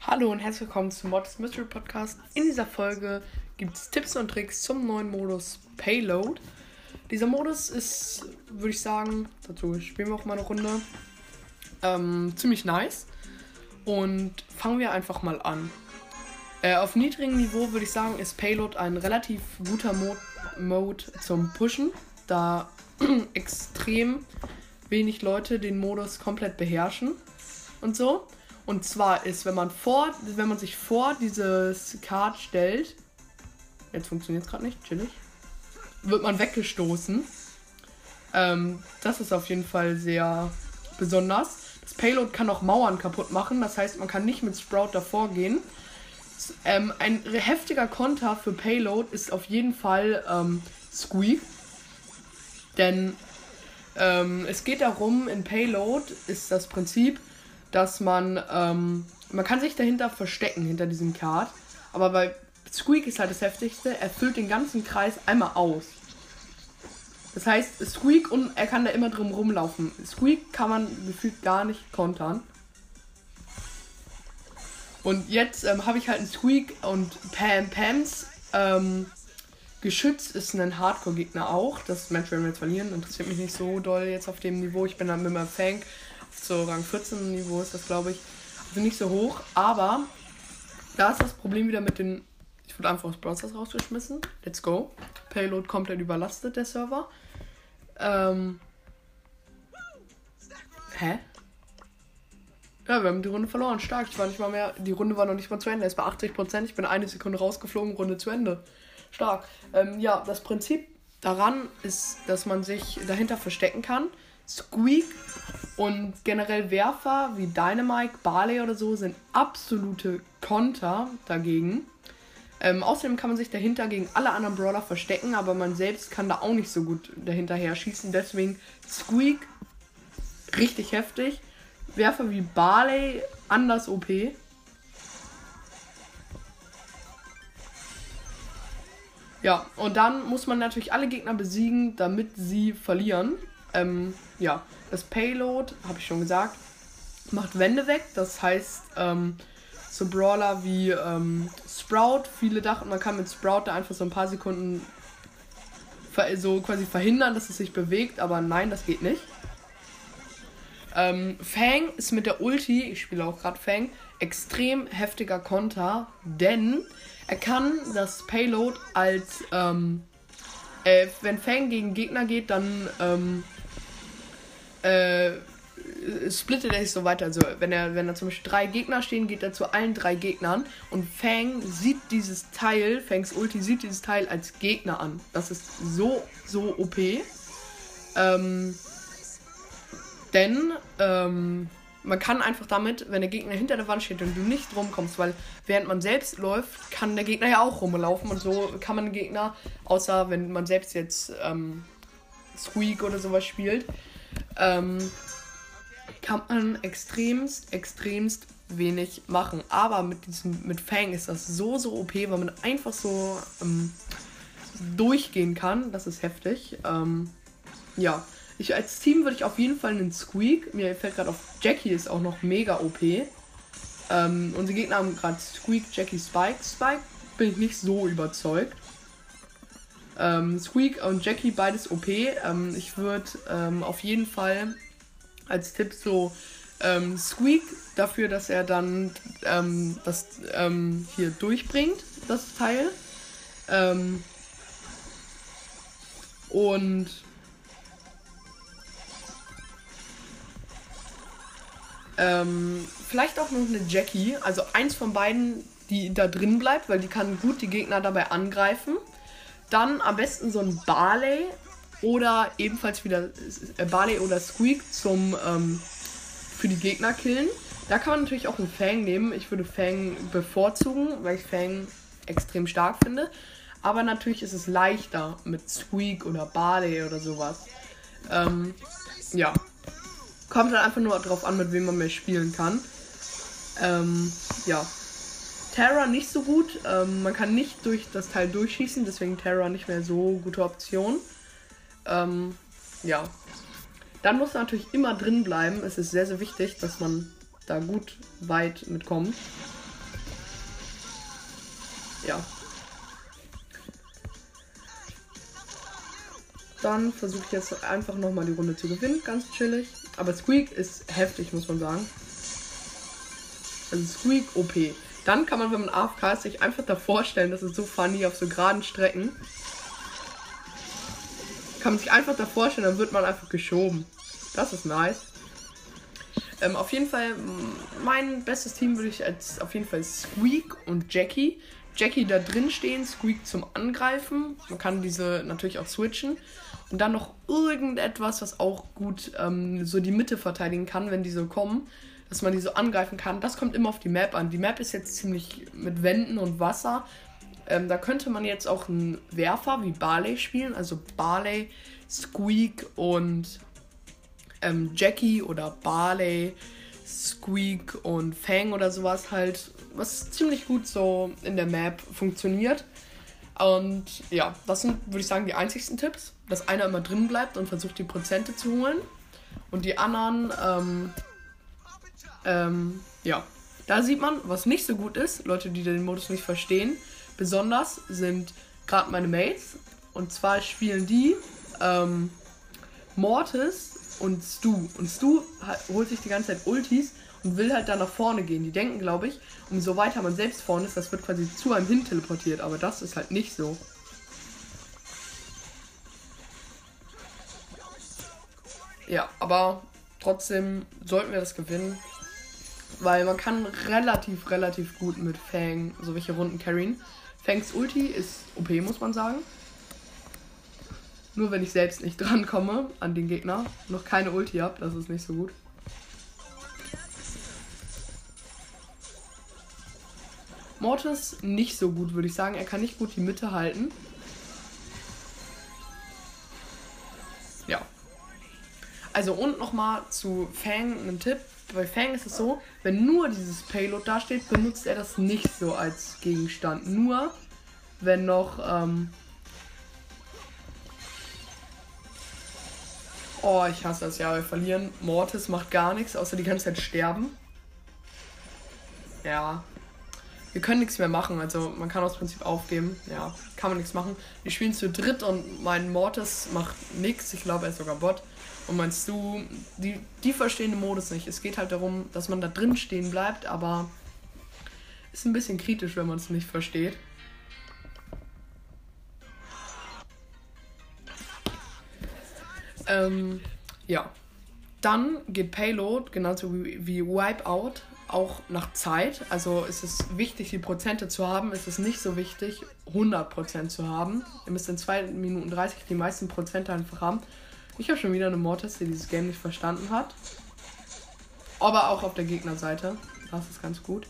Hallo und herzlich willkommen zum Mods Mystery Podcast. In dieser Folge gibt es Tipps und Tricks zum neuen Modus Payload. Dieser Modus ist, würde ich sagen, dazu spielen wir auch mal eine Runde, ähm, ziemlich nice. Und fangen wir einfach mal an. Äh, auf niedrigem Niveau würde ich sagen, ist Payload ein relativ guter Mod Mode zum Pushen, da extrem wenig Leute den Modus komplett beherrschen und so. Und zwar ist, wenn man vor, wenn man sich vor dieses Card stellt, jetzt funktioniert es gerade nicht, chillig, wird man weggestoßen. Ähm, das ist auf jeden Fall sehr besonders. Das Payload kann auch Mauern kaputt machen, das heißt, man kann nicht mit Sprout davor gehen. Ähm, ein heftiger Konter für Payload ist auf jeden Fall ähm, Squeak. Denn ähm, es geht darum, in Payload ist das Prinzip, dass man, ähm, man kann sich dahinter verstecken, hinter diesem Card. Aber bei Squeak ist halt das Heftigste, er füllt den ganzen Kreis einmal aus. Das heißt, Squeak und er kann da immer drum rumlaufen. Squeak kann man gefühlt gar nicht kontern. Und jetzt ähm, habe ich halt einen Squeak und Pam Pams. Ähm, Geschütz ist ein Hardcore-Gegner auch. Das Match werden wir jetzt verlieren. Interessiert mich nicht so doll jetzt auf dem Niveau. Ich bin dann mit meinem Fang so Rang 14 Niveau ist das, glaube ich. Also nicht so hoch, aber da ist das Problem wieder mit den. Ich wurde einfach aus Browsers rausgeschmissen. Let's go. Payload komplett überlastet, der Server. Ähm. Hä? Ja, wir haben die Runde verloren. Stark. Ich war nicht mal mehr. Die Runde war noch nicht mal zu Ende. Es war 80%. Ich bin eine Sekunde rausgeflogen, Runde zu Ende. Stark. Ähm, ja, das Prinzip daran ist, dass man sich dahinter verstecken kann. Squeak und generell Werfer wie Dynamite, Barley oder so sind absolute Konter dagegen. Ähm, außerdem kann man sich dahinter gegen alle anderen Brawler verstecken, aber man selbst kann da auch nicht so gut dahinterher schießen. Deswegen Squeak richtig heftig. Werfer wie Barley anders OP. Ja, und dann muss man natürlich alle Gegner besiegen, damit sie verlieren. Ähm, ja, das Payload, habe ich schon gesagt, macht Wände weg. Das heißt, ähm, so Brawler wie ähm, Sprout, viele dachten, man kann mit Sprout da einfach so ein paar Sekunden so quasi verhindern, dass es sich bewegt, aber nein, das geht nicht. Ähm, Fang ist mit der Ulti, ich spiele auch gerade Fang, extrem heftiger Konter, denn er kann das Payload als, ähm, äh, wenn Fang gegen Gegner geht, dann ähm, äh, splittet er sich so weiter. Also wenn er, wenn da zum Beispiel drei Gegner stehen, geht er zu allen drei Gegnern und Fang sieht dieses Teil, Fangs Ulti sieht dieses Teil als Gegner an. Das ist so, so OP. Ähm, denn ähm, man kann einfach damit, wenn der Gegner hinter der Wand steht und du nicht rumkommst, weil während man selbst läuft, kann der Gegner ja auch rumlaufen und so kann man den Gegner, außer wenn man selbst jetzt ähm, Squeak oder sowas spielt, ähm, kann man extremst, extremst wenig machen. Aber mit diesem, mit Fang ist das so, so OP, weil man einfach so ähm, durchgehen kann. Das ist heftig. Ähm, ja. Ich als Team würde ich auf jeden Fall einen Squeak. Mir fällt gerade auf, Jackie ist auch noch mega OP. Ähm, unsere Gegner haben gerade Squeak, Jackie, Spike. Spike bin ich nicht so überzeugt. Ähm, Squeak und Jackie, beides OP. Ähm, ich würde ähm, auf jeden Fall als Tipp so ähm, Squeak dafür, dass er dann ähm, das ähm, hier durchbringt, das Teil. und vielleicht auch noch eine Jackie, also eins von beiden, die da drin bleibt, weil die kann gut die Gegner dabei angreifen. Dann am besten so ein Barley oder ebenfalls wieder äh, Barley oder Squeak zum ähm, für die Gegner killen. Da kann man natürlich auch einen Fang nehmen. Ich würde Fang bevorzugen, weil ich Fang extrem stark finde. Aber natürlich ist es leichter mit Squeak oder Barley oder sowas. Ähm, ja. Kommt dann einfach nur darauf an, mit wem man mehr spielen kann. Ähm, ja. Terra nicht so gut. Ähm, man kann nicht durch das Teil durchschießen, deswegen Terra nicht mehr so gute Option. Ähm, ja. Dann muss natürlich immer drin bleiben. Es ist sehr, sehr wichtig, dass man da gut weit mitkommt. Ja. Dann versuche ich jetzt einfach nochmal die Runde zu gewinnen. Ganz chillig. Aber Squeak ist heftig, muss man sagen. Also Squeak OP. Dann kann man, wenn man AFK ist, sich einfach da vorstellen, das ist so funny auf so geraden Strecken. Kann man sich einfach da vorstellen, dann wird man einfach geschoben. Das ist nice. Ähm, auf jeden Fall, mein bestes Team würde ich als auf jeden Fall Squeak und Jackie. Jackie da drin stehen, Squeak zum Angreifen. Man kann diese natürlich auch switchen. Und dann noch irgendetwas, was auch gut ähm, so die Mitte verteidigen kann, wenn die so kommen dass man die so angreifen kann. Das kommt immer auf die Map an. Die Map ist jetzt ziemlich mit Wänden und Wasser. Ähm, da könnte man jetzt auch einen Werfer wie Barley spielen. Also Barley, Squeak und ähm, Jackie oder Barley, Squeak und Fang oder sowas halt. Was ziemlich gut so in der Map funktioniert. Und ja, das sind, würde ich sagen, die einzigsten Tipps. Dass einer immer drin bleibt und versucht, die Prozente zu holen. Und die anderen ähm, ähm, ja, da sieht man, was nicht so gut ist. Leute, die den Modus nicht verstehen. Besonders sind gerade meine Mates. Und zwar spielen die ähm, Mortis und Stu. Und Stu holt sich die ganze Zeit Ultis und will halt da nach vorne gehen. Die denken, glaube ich, umso weiter man selbst vorne ist, das wird quasi zu einem hin teleportiert. Aber das ist halt nicht so. Ja, aber trotzdem sollten wir das gewinnen. Weil man kann relativ, relativ gut mit Fang so welche Runden carryen. Fangs Ulti ist OP, muss man sagen. Nur wenn ich selbst nicht drankomme an den Gegner. Noch keine Ulti habe, das ist nicht so gut. Mortis nicht so gut, würde ich sagen. Er kann nicht gut die Mitte halten. Ja. Also und nochmal zu Fang einen Tipp bei Fang ist es so, wenn nur dieses Payload da steht, benutzt er das nicht so als Gegenstand. Nur wenn noch. Ähm oh, ich hasse das ja, wir verlieren. Mortis macht gar nichts, außer die ganze Zeit sterben. Ja. Wir können nichts mehr machen, also man kann aus Prinzip aufgeben. Ja, kann man nichts machen. Wir spielen zu dritt und mein Mortis macht nichts. Ich glaube, er ist sogar Bot. Und meinst du, die, die verstehen den Modus nicht. Es geht halt darum, dass man da drin stehen bleibt, aber ist ein bisschen kritisch, wenn man es nicht versteht. Ähm, ja. Dann geht Payload, genauso wie, wie Wipeout, auch nach Zeit. Also ist es wichtig, die Prozente zu haben. Ist es nicht so wichtig, 100% zu haben. Ihr müsst in 2 Minuten 30 die meisten Prozente einfach haben. Ich habe schon wieder eine Mortis, die dieses Game nicht verstanden hat. Aber auch auf der Gegnerseite. Das ist ganz gut.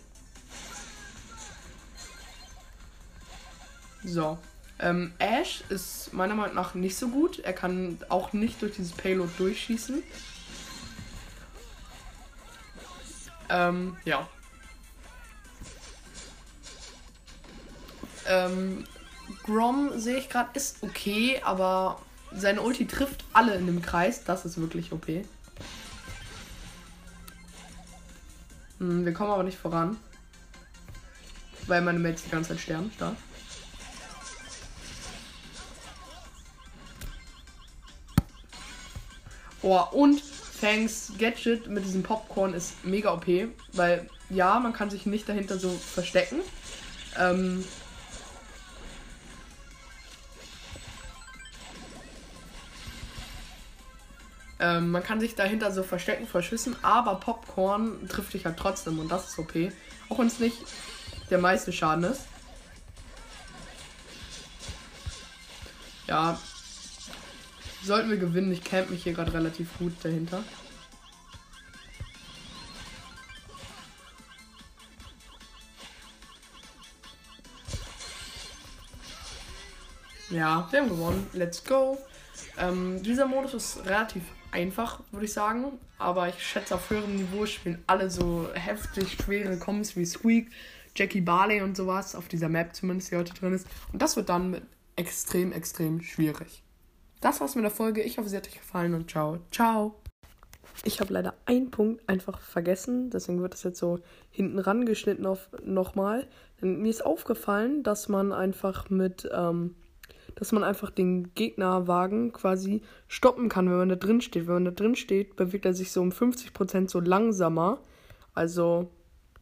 So. Ähm, Ash ist meiner Meinung nach nicht so gut. Er kann auch nicht durch dieses Payload durchschießen. Ähm, ja. Ähm, Grom sehe ich gerade ist okay, aber seine Ulti trifft alle in dem Kreis. Das ist wirklich OP. Hm, wir kommen aber nicht voran. Weil meine Mates die ganze Zeit sterben. Stark. Oh, und Fangs Gadget mit diesem Popcorn ist mega OP. Weil, ja, man kann sich nicht dahinter so verstecken. Ähm, Ähm, man kann sich dahinter so verstecken vor Schüssen, aber Popcorn trifft dich halt trotzdem und das ist okay. Auch wenn es nicht der meiste Schaden ist. Ja. Sollten wir gewinnen, ich camp mich hier gerade relativ gut dahinter. Ja, wir haben gewonnen. Let's go. Ähm, dieser Modus ist relativ einfach, würde ich sagen. Aber ich schätze, auf höherem Niveau spielen alle so heftig schwere Combos wie Squeak, Jackie Barley und sowas, auf dieser Map zumindest, die heute drin ist. Und das wird dann extrem, extrem schwierig. Das war's mit der Folge. Ich hoffe, sie hat euch gefallen und ciao. Ciao. Ich habe leider einen Punkt einfach vergessen, deswegen wird das jetzt so hinten rangeschnitten auf nochmal. Mir ist aufgefallen, dass man einfach mit, ähm, dass man einfach den Gegnerwagen quasi stoppen kann, wenn man da drin steht. Wenn man da drin steht, bewegt er sich so um 50% so langsamer. Also,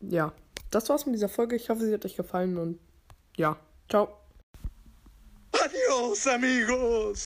ja. Das war's mit dieser Folge. Ich hoffe, sie hat euch gefallen und ja. Ciao. Adios, amigos.